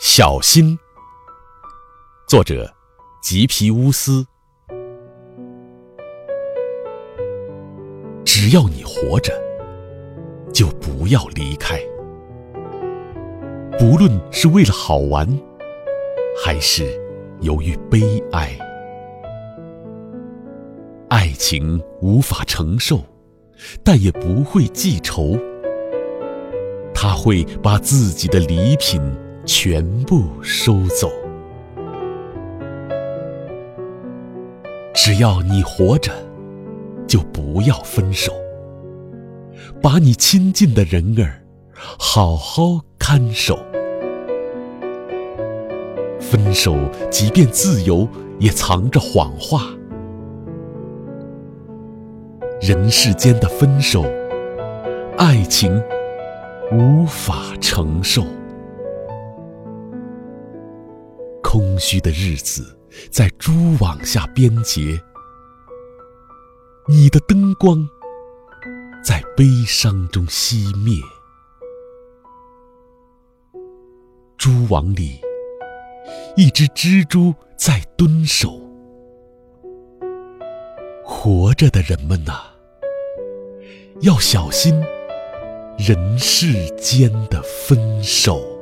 小心。作者：吉皮乌斯。只要你活着，就不要离开。不论是为了好玩，还是由于悲哀，爱情无法承受，但也不会记仇。他会把自己的礼品全部收走。只要你活着，就不要分手。把你亲近的人儿好好看守。分手，即便自由，也藏着谎话。人世间的分手，爱情。无法承受，空虚的日子在蛛网下编结，你的灯光在悲伤中熄灭。蛛网里，一只蜘蛛在蹲守。活着的人们呐，要小心。人世间的分手，